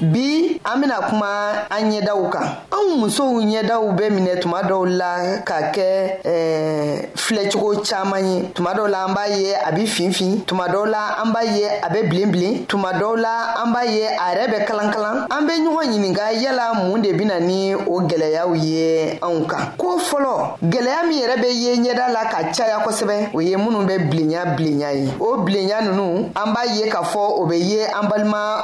bi an bena kuma an ɲɛdaw kan anw musow ɲɛdaw bɛ minɛ tuma dɔw la ka kɛ eh, filɛcogo caaman ye tuma dɔw la an b'a ye a be finfin tuma dɔw la an b'a ye a be bilen bilen tuma dɔw la an b'a ye a yɛrɛ bɛ kalan-kalan an be ɲɔgɔn ɲininga yala mun de bena ni o gwɛlɛyaw ye anw kan ko fɔlɔ gwɛlɛya min yɛrɛ be ye ɲɛda la ka caya kosɛbɛ o ye minnu bɛ bilenya bilenya ye o bilenya nunu an b'a ye k'a fɔ o be ye an balima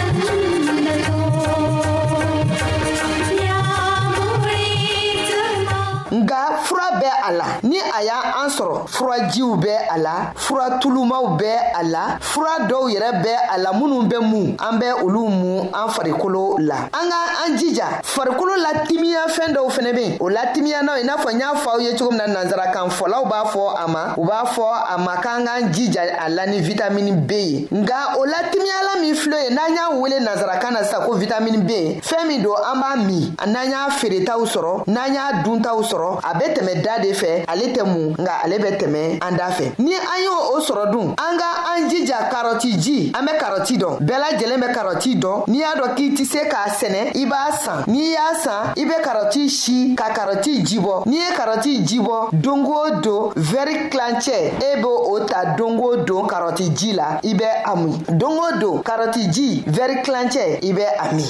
furajiw bɛ a la fura tulumaw bɛ a la fura dɔw yɛrɛ bɛ a la minnu bɛ mun an bɛ olu mun an farikolo la an ka an jija farikolo latimiya fɛn dɔw fɛnɛ be yen o latimiyanaw i n'a fɔ n y'a fɔ aw ye cogo min na nansarakan fɔlaw b'a fɔ a ma u b'a fɔ a ma k'an k'an jija a la ni vitamini b ye nka o latimiyala min filɛ ye n'an y'a wele nansarakan na sisan ko vitamini b fɛn min don an b'a min n'an y'a feeretaw sɔrɔ n'an y'a duntaw sɔrɔ a be tɛmɛ da de fɛ ale tɛ mun nka ale bɛ tɛmɛ an da fɛ ni an y'o o sɔrɔ dun an ka an jija karɔti ji an bɛ karɔti dɔn bɛɛ lajɛlen bɛ karɔti dɔn n'i y'a dɔn k'i tɛ se k'a sɛnɛ i b'a san n'i y'a san i bɛ karɔti si ka karɔti jibɔ n'i ye karɔti jibɔ don o don vɛri tilancɛ e bɛ o ta don o don karɔti ji la i bɛ a min don o don karɔti ji vɛri tilancɛ i bɛ a min.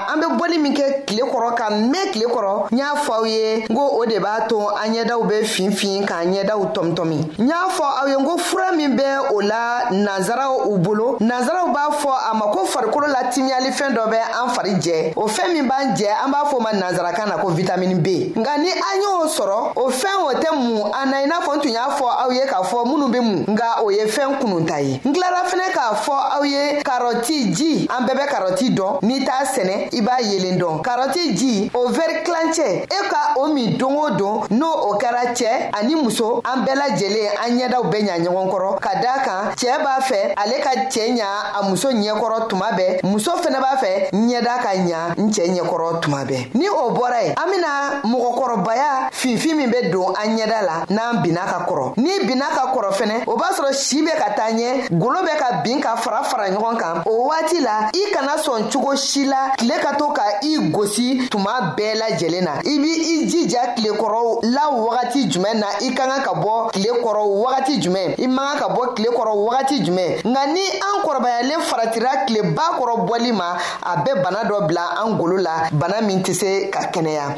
an be bɔli min kɛ tile kɔrɔ ka mɛn tile kɔrɔ n y'a fɔ aw ye n ko o de b'a to an ɲɛdaw be finfin k'a ɲɛdaw tɔmitɔmi n y'a fɔ aw ye n ko fura min bɛ o la nansaraw u bolo nansaraw b'a fɔ a ma ko farikolo la timiyalifɛn dɔ bɛ an fari jɛ o fɛn min b'an jɛ an b'a fɔ ma nansarakan na ko vitamini b nka ni an y'o sɔrɔ o fɛn o tɛ mun an na i n'a fɔ n tun y'a fɔ aw ye k'a fɔ minnu be mun nka o ye fɛn kunun ta ye n tilara fɛnɛ k'a fɔ aw ye karɔti ji an bɛɛ bɛ karɔti dɔn n'i t'a sɛnɛ i b'a yelen dɔn karɔti ji o vɛri tilancɛ e ka o min don o don n'o o kɛra cɛ ani muso an bɛɛ lajɛlen an ɲɛdaw bɛ ɲa ɲɔgɔn kɔrɔ ka daa kan cɛɛ b'a fɛ ale ka cɛɛ ɲa a muso ɲɛkɔrɔ tuma bɛɛ muso fɛnɛ b'a fɛ ɲɛda ka ɲa n cɛɛ ɲɛkɔrɔ tuma bɛɛ ni o bɔra ye an bena mɔgɔkɔrɔbaya finfin min be don an ɲɛda la n'an binna ka kɔrɔ n'i binna ka kɔrɔ fɛnɛ o b'a sɔrɔ si be ka taa ɲɛ golo bɛ ka bin ka fara fara ɲɔgɔn kan o waati la i kana sɔn cogo si la tile ka to ka i gosi tuma bɛɛ lajɛlen na i b' i jija tilekɔrɔw la wagati jumɛn na i ka kan ka bɔ tile kɔrɔ wagati jumɛn i man kan ka bɔ tile kɔrɔ wagati jumɛn nka ni an kɔrɔbayalen faratira tileba kɔrɔ bɔli ma a bɛ bana dɔ bila an golo la bana min tɛ se ka kɛnɛya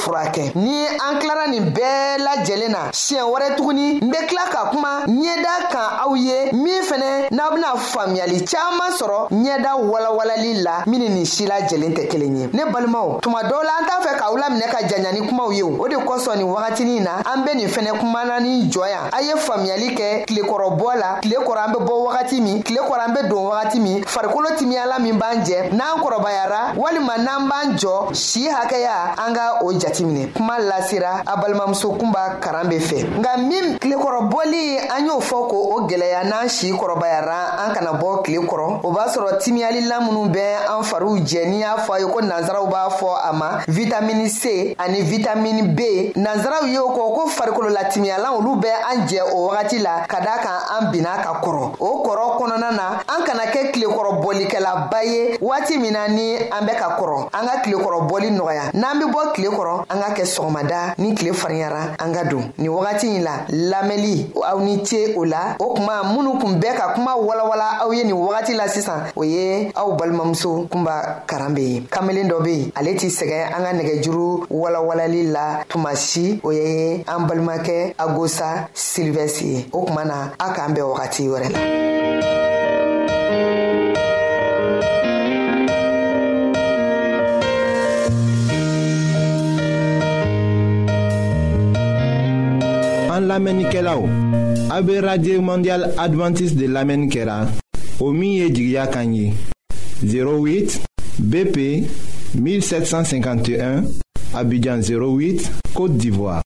furakɛ ni an tilara nin bɛɛ lajɛlen na siɲɛ wɛrɛ tuguni n bɛ tila ka kuma ɲɛda kan aw ye min fɛnɛ n'aw bɛna faamuyali caaman sɔrɔ ɲɛda walawalali la min ni nin si lajɛlen tɛ kelen ye ne balimaw tuma dɔw la an t'a fɛ k'aw laminɛ ka janya ni kumaw ye o de kosɔn nin wagatinin na an be nin fɛnɛ kumana ni jɔ yan a ye faamuyali kɛ tilekɔrɔbɔ la tile kɔrɔ an be bɔ wagati min tile kɔrɔ an be don wagati min farikolo timiyala min b'an jɛ n'an kɔrɔbayara walima n'an b'an jɔ si hakɛya an ka o jateminɛ kuma lasera a balimamuso kunba karan be fɛ nka min tilekɔrɔbɔli an y'o fɔ ko o gwɛlɛya n'an si kɔrɔbayara an kana bɔ tile kɔrɔ o b'a sɔrɔ timiyalila minnu bɛ an fariw jɛ n'i y'a fɔ a ye ko nansaraw b'a fɔ a ma vitamini c ani vitamini b nansaraw y'o kɔ ko farikololatimiyalan olu bɛ an jɛ o wagati la ka daa kan an binna ka kɔrɔ o kɔrɔ kɔnɔna na an kana kɛ tilekɔrɔ bɔlikɛlaba ye waati min na ni an bɛ ka kɔrɔ an ka tilekɔrɔ bɔli nɔgɔya n'an be bɔ tile kɔrɔ an ka kɛ sɔgɔmada ni tile farinyara an ka don nin wagati ɲi la lamɛnli aw ni ce o la o kuma minnu kun bɛ ka kuma walawala aw ye nin wagati la sisan o ye aw balimamuso kunba karan be ye kamalen dɔ be yen ale t'i sɛgɛn an ka nɛgɛjuru walawalali la tuma si o ye an balimakɛ agosa silivɛsi ye o kuma na a k'an bɛn wagati wɛrɛ la an lamɛnnikɛlaw a bɛ radio mondial adventiste de lamɛnni kɛra o min ye jigiya kan ye 08 bp 1751 abidjan 08 côte d'ivoire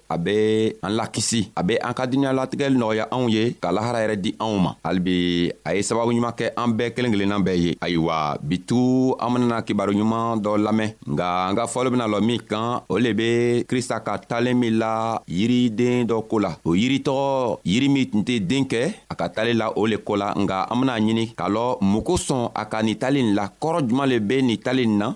a be an lakisi a be an ka duniɲa latigɛli nɔgɔya anw ye ka lahara yɛrɛ di anw ma halibi a ye sababu ɲuman kɛ an bɛɛ kelen kelenna bɛɛ ye ayiwa bitugu an benana kibaru ɲuman dɔ lamɛn nga an ka fɔli bena lɔ min kan o le be krista ka talen min la yiriden dɔ ko la o yiri tɔgɔ yiri min tun tɛ den kɛ a ka talen la o le ko la nga an bena ɲini k'a lɔ mun kosɔn a ka nin talen la kɔrɔ juman le be nin talen na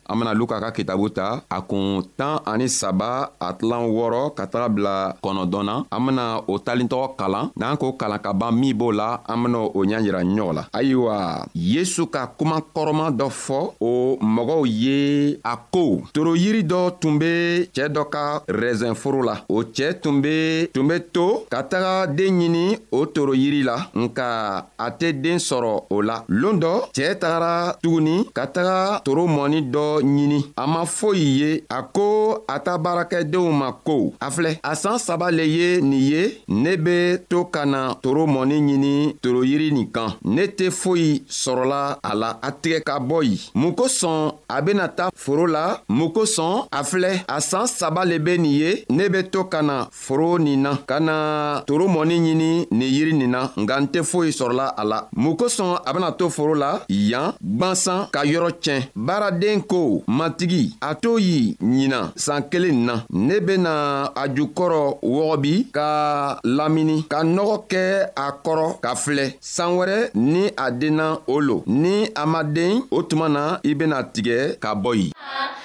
an bena luka ka kitabu ta a kun tan ani saba a tilan wɔɔrɔ ka taga bila kɔnɔdɔn na an bena o talintɔgɔ kalan n'an k'o kalan ka ban min b'o la an bena o ɲa yira ɲɔgɔn la ayiwa yesu ka kuma kɔrɔma dɔ fɔ o mɔgɔw ye a ko toro yiri dɔ tun be cɛɛ dɔ ka rɛzɛn foro la o cɛɛ tun be tun be to ka taga den ɲini o toro yiri la nka a tɛ den sɔrɔ o la loon dɔ cɛɛ tagara tuguni ka taga toro mɔni dɔ ɲini a ma foyi ye a ko a ta baarakɛdenw ma ko a filɛ a saan saba le ye nin ye ne be to ka na toro mɔni ɲini toroyiri nin kan ne tɛ foyi sɔrɔla a la a tigɛ ka bɔ yi mun kosɔn a bena ta foro la mun kosɔn a filɛ a saan saba le be nin ye ne be to ka na foro nin na ka na toro mɔni ɲini nin yiri nin na nka n tɛ foyi sɔrɔla a la mun kosɔn a bɛna to foro la yan gwansan ka yɔrɔ tiɲɛ baaraden ko matigi a to y'i ɲinan san kelen na ne bɛna a jukɔrɔ wɔgɔbi ka lamini ka nɔgɔ kɛ a kɔrɔ ka filɛ san wɛrɛ ni a denna o lo ni a ma den o tuma na i bɛna tigɛ ka bɔ yen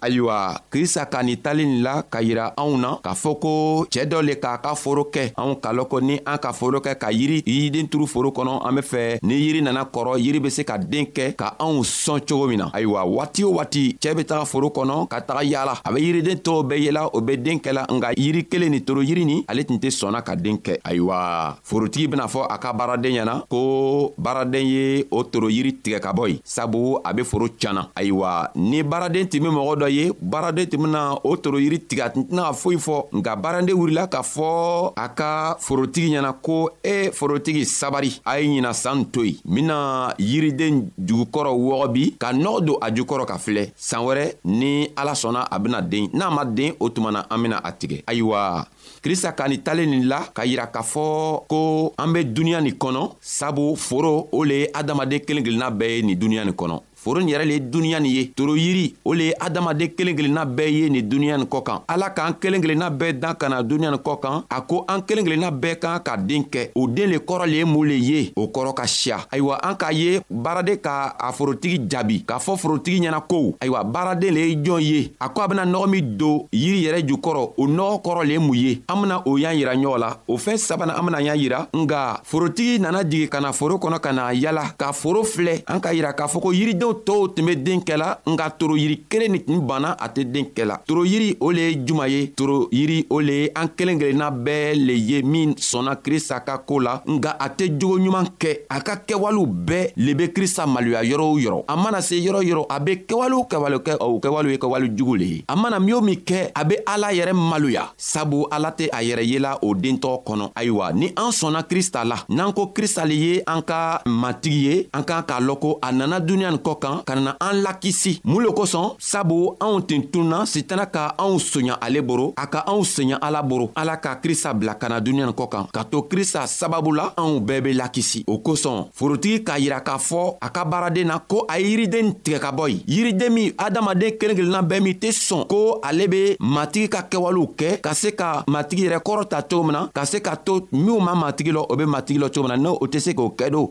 ayiwa krista ka nin tali nin la ka yira anw na k'a fɔ ko cɛɛ dɔ le k'a ka foro kɛ anw ka lɔn ko ni an ka foro kɛ ka yiri yiriden turu foro kɔnɔ an be fɛ ni yiri nana kɔrɔ yiri be se ka den kɛ ka anw sɔn cogo min na ayiwa waati o waati cɛɛ be taga foro kɔnɔ ka taga yaala a be yiriden tɔɔw bɛɛ yela o be den kɛla nka yiri kelen ni toro yiri nin ale tun tɛ sɔnna ka den kɛ ayiwa forotigi bena fɔ a ka baaraden ɲɛna ko baaraden ye o toro yiri tigɛ ka bɔ ye sabu a be foro canna ayiwa ni baaraden tun be mɔgɔ dɔ ye baaraden tun bena o toro yiri tigɛ a tun tɛna ka foyi fɔ nka baaraden wurila k'a fɔ a ka forotigi ɲɛna ko e forotigi sabari a ye ɲina saan to yen mina yiriden jugukɔrɔ wɔgɔ bi ka nɔgɔ don a jukɔrɔ ka filɛ saan wɛrɛ ni ala sɔnna a bena den n'a ma den o tuma na an bena a tigɛ ayiwa krista ka ni talen nin la ka yira k'a fɔ ko an be duniɲa nin kɔnɔ sabu foro o le ye adamaden kelen kelenna bɛɛ ye nin duniɲa nin kɔnɔ foro nin yɛrɛ le ye duniɲa nin ye toro yiri o le ye adamaden kelen kelenna bɛɛ ye nin duniɲa nin kɔ kan ala k'an kelen kelenna bɛɛ dan ka na duniɲa nin kɔ kan a ko an kelen kelenna bɛɛ kan ka den kɛ o den le kɔrɔ le ye mun le ye o kɔrɔ ka siya ayiwa an k'a ye baaraden ka a forotigi jaabi k'a fɔ forotigi ɲɛna ko ayiwa baaraden le ye jɔn ye a ko a bena nɔgɔ min don yiri yɛrɛ jukɔrɔ o nɔgɔ kɔrɔ le ye mun ye an bena o y'an yira ɲɔgɔn la o fɛn sabana an bena y'an yira nga forotigi nana jigi ka na foro kɔnɔ ka na yala ka foro filɛ an k'a yira k'a fɔ ko yiridenw tɔɔw tun be den kɛla nka toro yiri kelen nin tun banna a tɛ den kɛla toro yiri o le ye juma ye toro yiri o le ye an kelen kelenna bɛɛ le ye min sɔnna krista ka ko la nga a tɛ jogo ɲuman kɛ a ka kɛwalew bɛɛ le be krista maloya yɔrɔ o yɔrɔ a mana se yɔrɔ yɔrɔ a be kɛwalew kɛwale kɛ o kɛwalew ye kɛwale jugu le ye a mana min o min kɛ a be ala yɛrɛ maloya sabu ala tɛ a yɛrɛ yela o dentɔgɔ kɔnɔ ayiwa ni an sɔnna krista la n'an ko krista le ye an ka matigi ye an k'an k'a lɔn ko a nana duniɲa nin kɔ kan ka na an lakisi mun le kosɔn sabu anw ten tunna sitana ka anw soɲa ale boro a ka anw seɲa ala boro ala ka krista bila ka na duniɲa kɔ kan ka to krista sababu la anw bɛɛ be lakisi o kosɔn forotigi k'a yira k'a fɔ a ka baaraden na ko a ye yiriden tigɛ ka bɔ ye yiriden min adamaden kelen kelenna bɛɛ min tɛ sɔn ko ale be matigi ka kɛwalew kɛ ka se ka matigi yɛrɛ kɔrɔ ta cogo min na ka se ka to minw ma matigi lɔ o be matigi lɔ cogo min na n'o o tɛ se k'o kɛ do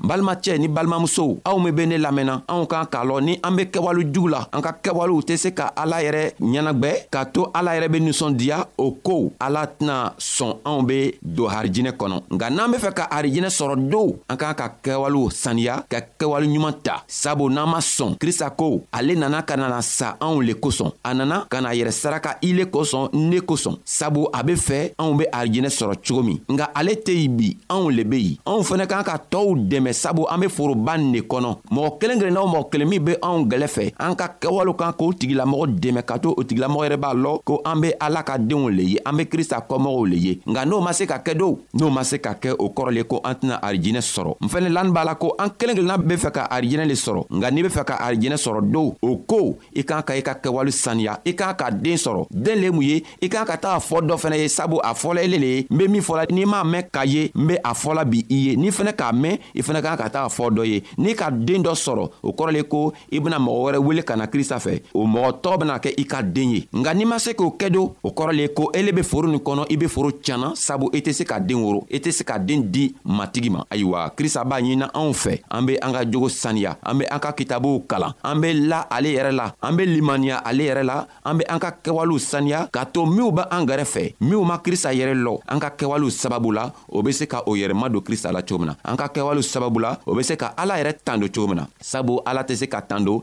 balimacɛ ni balimamusow aw min be ne lamɛnna anw kan k'a lɔn ni an be kɛwale jugu la an ka kɛwalew tɛ se ka ala yɛrɛ ɲɛnagwɛ k'a to ala yɛrɛ be ninsɔndiya o kow ala tɛna sɔn anw be don harijinɛ kɔnɔ nka n'an be fɛ ka harijinɛ sɔrɔ dow an k'an ka kɛwalew saniya ka kɛwale ɲuman ta sabu n'an ma sɔn krista ko ale nana ka nana sa anw le kosɔn a nana ka na yɛrɛ saraka i le kosɔn ne kosɔn sabu a be fɛ anw be arijinɛ sɔrɔ cogo min nka ale tɛ yen bi anw le be yen anw fɛnɛ kan ka tɔɔw dɛmɛ sabu an be foroba nin de kɔnɔ mɔgɔ kelen kelen n'aw mɔgɔ kelen min be anw gwɛlɛ fɛ an ka kɛwalew kan k'o tigilamɔgɔ dɛmɛ ka to o tigilamɔgɔ yɛrɛ b'a lɔ ko an be ala ka denw le ye an be krista kɔmɔgɔw le ye nka n'o ma se ka kɛ do n'o ma se ka kɛ o kɔrɔ le ko an tɛna arijinɛ sɔrɔ n fɛnɛ lani b'a la ko an kelen kelenna be fɛ ka arijinɛ le sɔrɔ nka n'i be fɛ ka arijinɛ sɔrɔ do o ko i k'a ka i ka kɛwale saniya i k'a ka den sɔrɔ den le mun ye i k'a ka taa a fɔ dɔ fɛnɛ ye sabu a fɔla ele le ye n be min fɔla n'i m'a mɛn ka ye n be a fɔla bi i ye n'i fɛnɛ k'a mɛn i fɛnɛ k'a ka taa fɔ dɔ ye n'i ka den dɔ sɔrɔ o kɔrɔ le ko i bena mɔgɔ wɛrɛ wele ka na krista fɛ o mɔgɔ tɔɔ bena kɛ i ka den ye nka n'i ma se k'o kɛ don o kɔrɔ le ko ele be foro nin kɔnɔ i be foro canna sabu i tɛ se ka den woro i tɛ se ka den di matigi ma ayiwa krista b'a ɲinina anw fɛ an be an ka jogo saniya an be an ka kitabuw kalan an be la ale yɛrɛ la an be limaniya ale yɛrɛ la an be an ka kɛwalew saniya k'a to minw b' an gɛrɛ fɛ minw ma krista yɛrɛ lɔ an ka kɛwalew sababu la o be se ka o yɛrɛma don krista la cogo min na an ka kɛwalew sababu la o be se ka ala yɛrɛ tando cogo min na sabu ala tɛ se ka tando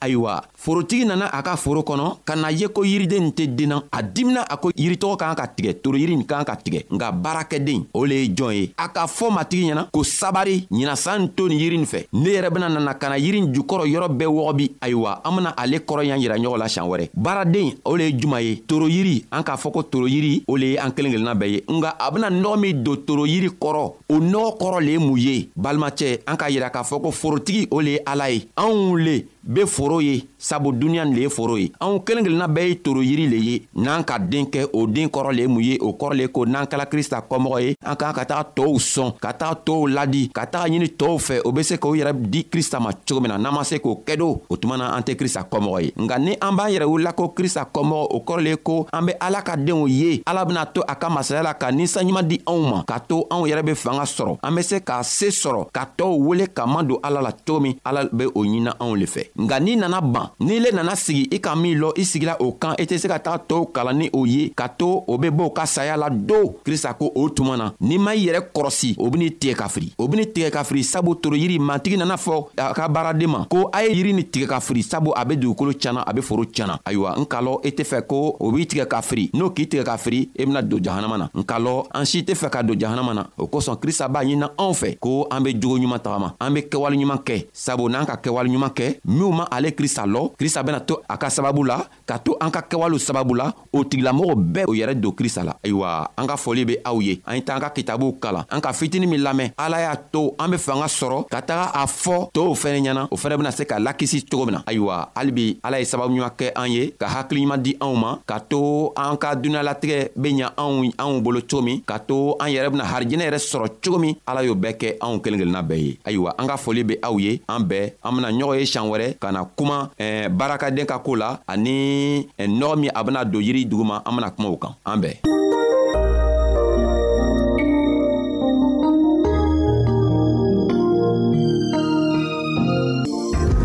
ayiwa forotigi nana a ka foro kɔnɔ ka na ye ko yiriden nin tɛ denna a dimina a ko yiritɔgɔ kan ka tigɛ toroyiri nin kan ka tigɛ nka baarakɛden o le ye jɔn ye a ka fɔ matigi ɲɛna ko sabari ɲinasan to nin yiri nin fɛ ne yɛrɛ bena nana ka na yiri jukɔrɔ yɔrɔ bɛɛ wɔgɔbi ayiwa an bena ale kɔrɔ yan yira ɲɔgɔn la siɲan wɛrɛ baaraden o le ye juma ye toroyiri an k'a fɔ ko toroyiri o le ye an kelen kelenna bɛɛ ye nka a bena nɔgɔ min don toroyiri kɔrɔ o nɔgɔ kɔrɔ le ye mun ye balimacɛ an k'a yira k'a fɔ ko forotigi o le ye ala ye anw le be foro ye sabu duniɲa nin le ye foro ye anw kelen kelenna bɛɛ ye toro yiri le ye n'an ka den kɛ o den kɔrɔ le ye mun ye o kɔrɔ le ko n'an kɛla krista kɔmɔgɔ ye an k'an ka taga tɔɔw sɔn ka taga tɔɔw ladi ka taga ɲini tɔɔw fɛ o be se k'o yɛrɛ di krista ma cogo min na n'an ma se k'o kɛdo o tuma na an tɛ krista kɔmɔgɔ ye nka ni an b'an yɛrɛ wulila ko krista kɔmɔgɔ o kɔrɔ le ko an be ala ka denw ye ala bena to a ka masaya la ka ninsanɲuman di anw ma k'a to anw yɛrɛ be fanga sɔrɔ an be se k'a see sɔrɔ ka tɔɔw wele ka man don ala la cogo min ala be o ɲinina anw le fɛ nka n'i nana ban n'i le nana sigi i ka min lɔ i sigila o kan i tɛ se ka taga tɔɔw kalan ni o ye ka to o be b'o ka saya la do krista ko o tuma na n'i ma i yɛrɛ kɔrɔsi o bɛn'i tigɛ ka firi o bɛn'i tigɛ ka firi sabu toro yiri matigi nana fɔ a ka baaraden ma ko a ye yiri ni tigɛ ka firi sabu a bɛ dugukolo cana a bɛ foro cana ayiwa n ka lɔ i e tɛ fɛ ko o b'i tigɛ ka firi n'o k'i tigɛ ka firi e bɛna don jahanama na n ka lɔ an si tɛ fɛ ka don jahanama na o kosɔn krista b'a ɲinina anw fɛ ko an bɛ jogo ɲuman tagama an bɛ kɛwale ɲuman kɛ sabu n'an ka kɛwale ɲuman kɛ minw ma ale krista lɔ krista bɛna to a ka sababu la ka to an ka kɛwalew sababu la o tigilamɔgɔ bɛɛ o yɛrɛ don krista la ayiwa an ka fɔli be aw ye an ye taa an ka kitabuw kalan an ka fitini min lamɛn ala y'a to an be fanga sɔrɔ ka taga a fɔ tow fɛnɛ ɲɛna o fɛnɛ bena se ka lakisi cogo min na ayiwa halibi ala ye sababu ɲuman kɛ an ye ka hakiliɲuman di anw ma ka to an ka dunuɲalatigɛ be ɲa anw anw bolo cogo min ka to an yɛrɛ bena harijɛnɛ yɛrɛ sɔrɔ cogo min ala y'o bɛɛ kɛ anw kelen kelenna bɛɛ ye ayiwa an ka fɔli be aw ye an bɛɛ an bena ɲɔgɔn ye siɲan wɛrɛ ka na kuma eh, barakaden ka ko la ani eh, nɔgɔ min a bena don yiri duguma an bena kuma o kan an bɛɛ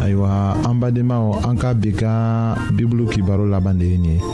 ayiwa an badenmaw an ka bi ka bibulu kibaro laban de ye nin ye